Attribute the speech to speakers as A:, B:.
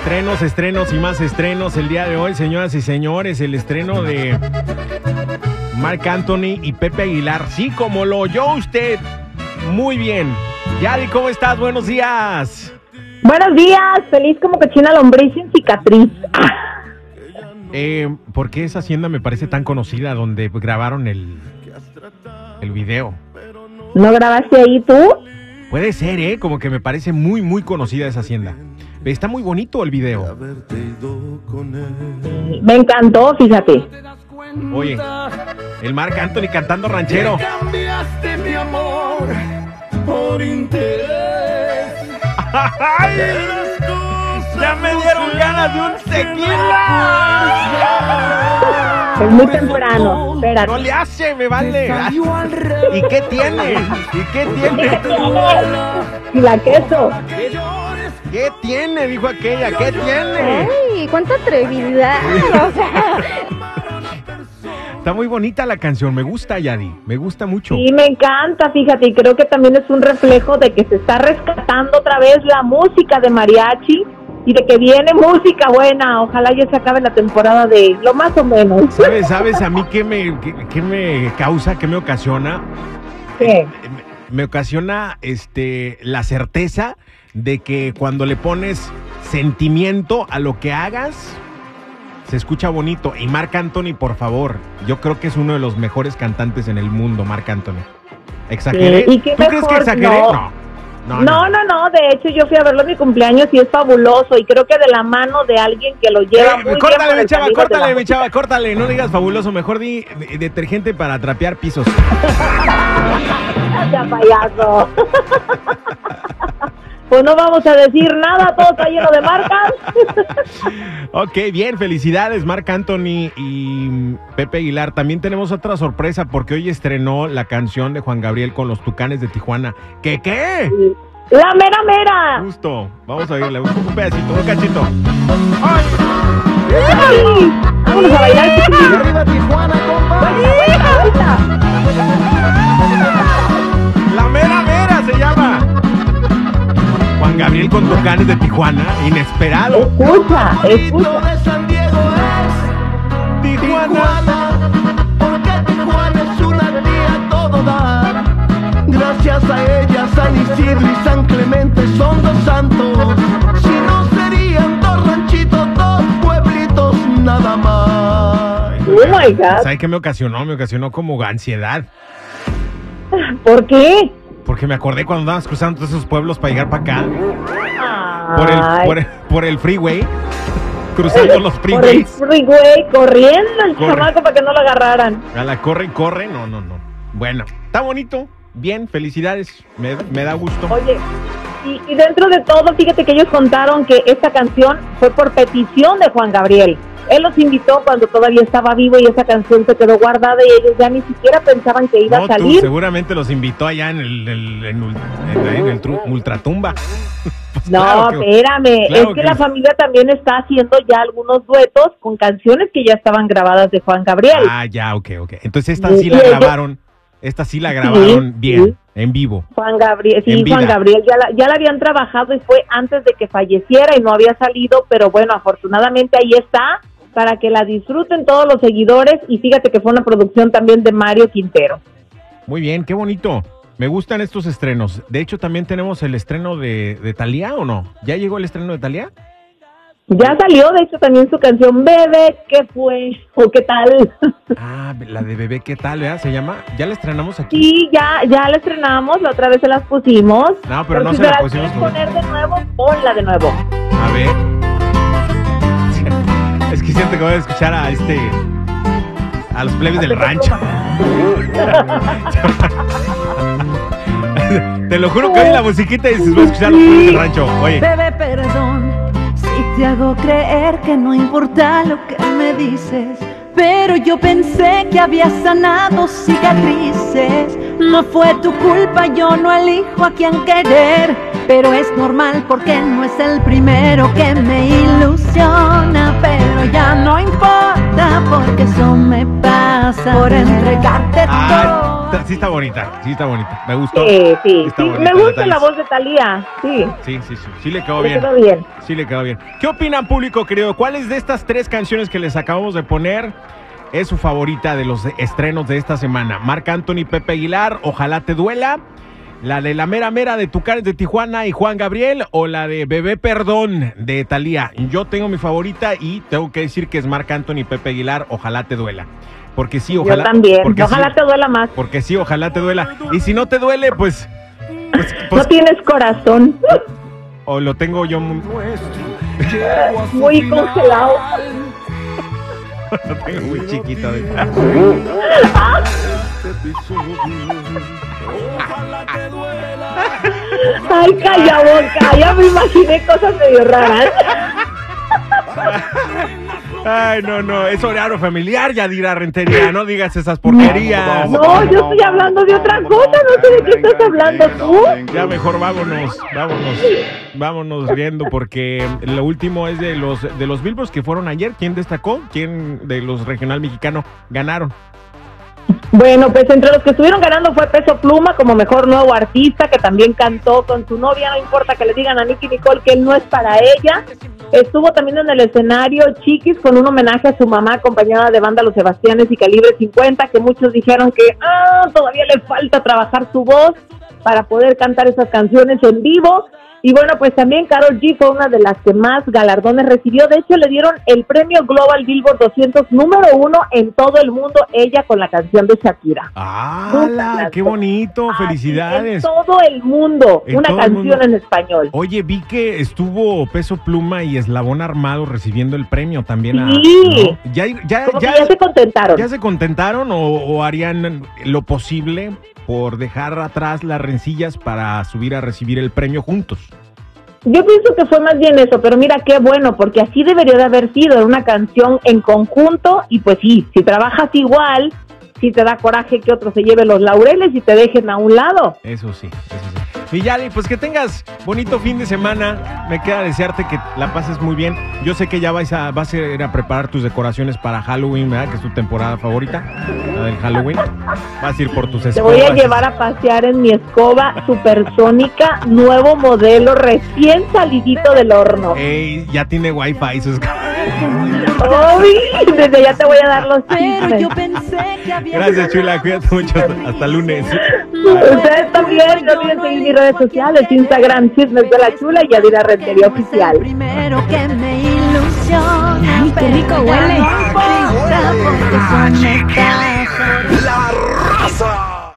A: Estrenos, estrenos y más estrenos el día de hoy, señoras y señores. El estreno de Mark Anthony y Pepe Aguilar. Sí, como lo oyó usted. Muy bien. Yadi, ¿cómo estás? Buenos días.
B: Buenos días, feliz como cochina lombriz sin cicatriz.
A: Eh, ¿Por qué esa hacienda me parece tan conocida donde grabaron el, el video?
B: ¿No grabaste ahí tú?
A: Puede ser, ¿eh? Como que me parece muy, muy conocida esa hacienda. Está muy bonito el video.
B: Me encantó, fíjate.
A: Oye, el Marc Anthony cantando ranchero.
C: Cambiaste mi amor por interés.
A: ¡Ay! Ya me dieron ganas de un tequila.
B: Es muy temprano, espérate.
A: No le hace, me vale. ¿Y qué tiene? ¿Y qué tiene?
B: Y la queso.
A: ¿Qué tiene? Dijo aquella. ¿Qué tiene?
D: Ay, cuánta atrevidad. O sea,
A: Está muy bonita la canción. Me gusta, Yadi. Me gusta mucho.
B: Sí, me encanta, fíjate, y creo que también es un reflejo de que se está rescatando otra vez la música de mariachi y de que viene música buena. Ojalá ya se acabe la temporada de lo más o menos.
A: ¿Sabes, sabes a mí qué me, qué, qué me causa, qué me ocasiona?
B: ¿Qué?
A: Me ocasiona este, la certeza de que cuando le pones sentimiento a lo que hagas, se escucha bonito. Y Marc Anthony, por favor, yo creo que es uno de los mejores cantantes en el mundo, Marc Anthony. ¿Exageré?
B: Sí, ¿y qué
A: ¿Tú crees que exageré?
B: No.
A: No. No,
B: No, no, no, de hecho yo fui a verlo en mi cumpleaños y es fabuloso y creo que de la mano de alguien que lo lleva
A: Eh,
B: muy bien
A: córtale,
B: por
A: mi chava, córtale, mi chava, córtale. No digas fabuloso, mejor di de- detergente para trapear pisos.
B: Ya, payaso. pues no vamos a decir nada, todo está lleno de marcas.
A: Ok, bien, felicidades Marc Anthony y Pepe Aguilar. También tenemos otra sorpresa porque hoy estrenó la canción de Juan Gabriel con los Tucanes de Tijuana. ¿Qué qué?
B: La mera mera.
A: Justo, vamos a oírle un, pedacito, un cachito.
B: Ay, Vámonos a bailar.
C: Arriba Tijuana, compa.
B: Ahorita,
A: con Tucanes de Tijuana, inesperado.
B: Escucha, escucha.
C: de San Diego es
A: Tijuana.
C: Porque Tijuana es una tía todo dar. Gracias a ella, San Isidro y San Clemente son dos santos. Si no serían dos ranchitos, dos pueblitos, nada más.
B: Oh my God.
A: ¿Sabe qué me ocasionó? Me ocasionó como ansiedad.
B: ¿Por qué?
A: Porque me acordé cuando andábamos cruzando todos esos pueblos para llegar para acá. Por el, por, el, por el freeway. Cruzando los
B: por el
A: freeways.
B: freeway, corriendo el
A: Corre.
B: chamaco para que no lo agarraran.
A: A la corre y corre. No, no, no. Bueno, está bonito. Bien, felicidades. Me, me da gusto.
B: Oye, y, y dentro de todo, fíjate que ellos contaron que esta canción fue por petición de Juan Gabriel. Él los invitó cuando todavía estaba vivo y esa canción se quedó guardada y ellos ya ni siquiera pensaban que iba
A: No,
B: a
A: tú
B: salir.
A: seguramente los invitó allá en el, el- en, ul- en- en el tru- ultratumba. Pues
B: No,
A: claro que-
B: espérame,
A: claro
B: es que,
A: que-
B: la familia también está haciendo ya algunos duetos con canciones que ya estaban grabadas de Juan Gabriel.
A: Ah, ya, ok, ok. Entonces esta
B: Sí,
A: sí la grabaron. Esta sí la grabaron bien,
B: sí.
A: En vivo.
B: Juan Gabriel, sí. Juan Gabriel ya la, ya la habían trabajado y fue antes de que falleciera y no había salido, pero bueno, afortunadamente ahí está para que la disfruten todos los seguidores y fíjate que fue una producción también de Mario Quintero.
A: Muy bien, qué bonito. Me gustan estos estrenos. De hecho, también tenemos el estreno de, de Talía o no? ¿Ya llegó el estreno de Talía?
B: Ya salió, de hecho, también su canción Bebé, ¿qué fue? ¿O qué tal?
A: Ah, la de bebé, ¿qué tal? verdad? Se llama. ¿Ya la estrenamos aquí?
B: Sí, ya, ya la estrenamos, la otra vez se las pusimos.
A: No, pero no
B: si
A: se la
B: las
A: pusimos con-
B: poner de nuevo, ponla de nuevo.
A: A ver. Es que siento que voy a escuchar a este. A los plebes del rancho. Te lo juro que oye la musiquita y dices, voy a escuchar a los plebes del rancho. Oye.
E: Bebé, perdón te hago creer que no importa lo que me dices. Pero yo pensé que había sanado cicatrices. No fue tu culpa, yo no elijo a quien querer. Pero es normal porque no es el primero que me ilusiona. Pero ya no importa porque eso me pasa por entregarte todo.
A: Sí está bonita, sí está bonita. Me gustó.
B: Sí, sí,
A: Está
B: sí.
A: bonita
B: Me gusta la voz de Talía. Sí,
A: Sí, sí, sí. Sí le quedó
B: le
A: bien.
B: quedó bien.
A: Sí le quedó bien. ¿Qué opinan, público querido? ¿Cuáles de estas tres canciones que les acabamos de poner es su favorita de los estrenos de esta semana? Marc Anthony, Pepe Aguilar, Ojalá te duela. ¿La de la mera mera de Tucanes de Tijuana y Juan Gabriel o la de Bebé Perdón de Talía? Yo tengo mi favorita y tengo que decir que es Marc Anthony, Pepe Aguilar, Ojalá te duela. Porque sí, ojalá.
B: Yo también.
A: Porque
B: Ojalá
A: sí,
B: te duela más.
A: Porque sí, ojalá te duela. Y si no te duele, pues. pues,
B: No
A: pues,
B: tienes corazón.
A: o lo tengo yo muy,
B: Muy congelado.
A: lo tengo muy chiquito. de-
B: Ay, calla boca. Ya me imaginé cosas medio raras.
A: Ay, no, no, es horario familiar, ya dirá Rentería, no digas esas porquerías.
B: No, yo estoy hablando de otra cosa. No sé de qué estás hablando tú.
A: Ya mejor vámonos, vámonos, vámonos riendo porque lo último es de los de los Billboards que fueron ayer. ¿Quién destacó? ¿Quién de los regional mexicano ganaron?
B: Bueno, pues entre los que estuvieron ganando fue Peso Pluma como mejor nuevo artista, que también cantó con su novia, no importa que le digan a Nicky Nicole que él no es para ella. Estuvo también en el escenario Chiquis con un homenaje a su mamá acompañada de banda Los Sebastianes y Calibre 50, que muchos dijeron que ah, todavía le falta trabajar su voz para poder cantar esas canciones en vivo. Y bueno, pues también Carol G fue una de las que más galardones recibió. De hecho, le dieron el premio Global Billboard 200 número uno en todo el mundo, ella con la canción de Shakira.
A: ¡Hala! ¡Qué bonito!
B: Así,
A: ¡Felicidades!
B: En todo el mundo,
A: En
B: una canción
A: mundo.
B: en español.
A: Oye, vi que estuvo Peso Pluma y Eslabón Armado recibiendo el premio también. A,
B: Sí.
A: ¿no? ¿Ya, ya,
B: Como
A: ya,
B: que ya se contentaron.
A: ¿Ya se contentaron o, o harían lo posible por dejar atrás las rencillas para subir a recibir el premio juntos?
B: Yo pienso que fue más bien eso, pero mira qué bueno, porque así debería de haber sido, una canción en conjunto y pues sí, si trabajas igual, si te da coraje que otro se lleve los laureles y te dejen a un lado.
A: Eso sí, eso Villali, pues que tengas bonito fin de semana. Me queda desearte que la pases muy bien. Yo sé que ya vas a, vas a ir a preparar tus decoraciones para Halloween, ¿verdad? Que es tu temporada favorita, la del Halloween. Vas a ir por tus
B: Te
A: escobas.
B: voy a llevar a pasear en mi escoba supersónica, nuevo modelo, recién salidito del horno.
A: Ey, ya tiene wifi sus
B: Uy, desde ya te voy a dar los
E: Pero
B: chismes.
E: yo pensé que había
A: Gracias, Chula. Cuídate mucho. Hasta, hasta lunes.
B: Ustedes también no olviden seguir mis redes sociales, Instagram, Chismes de la Chula y Adira Rentería Oficial.
E: Primero que me ilusiona.
D: Ay, qué rico huele.
E: La raza.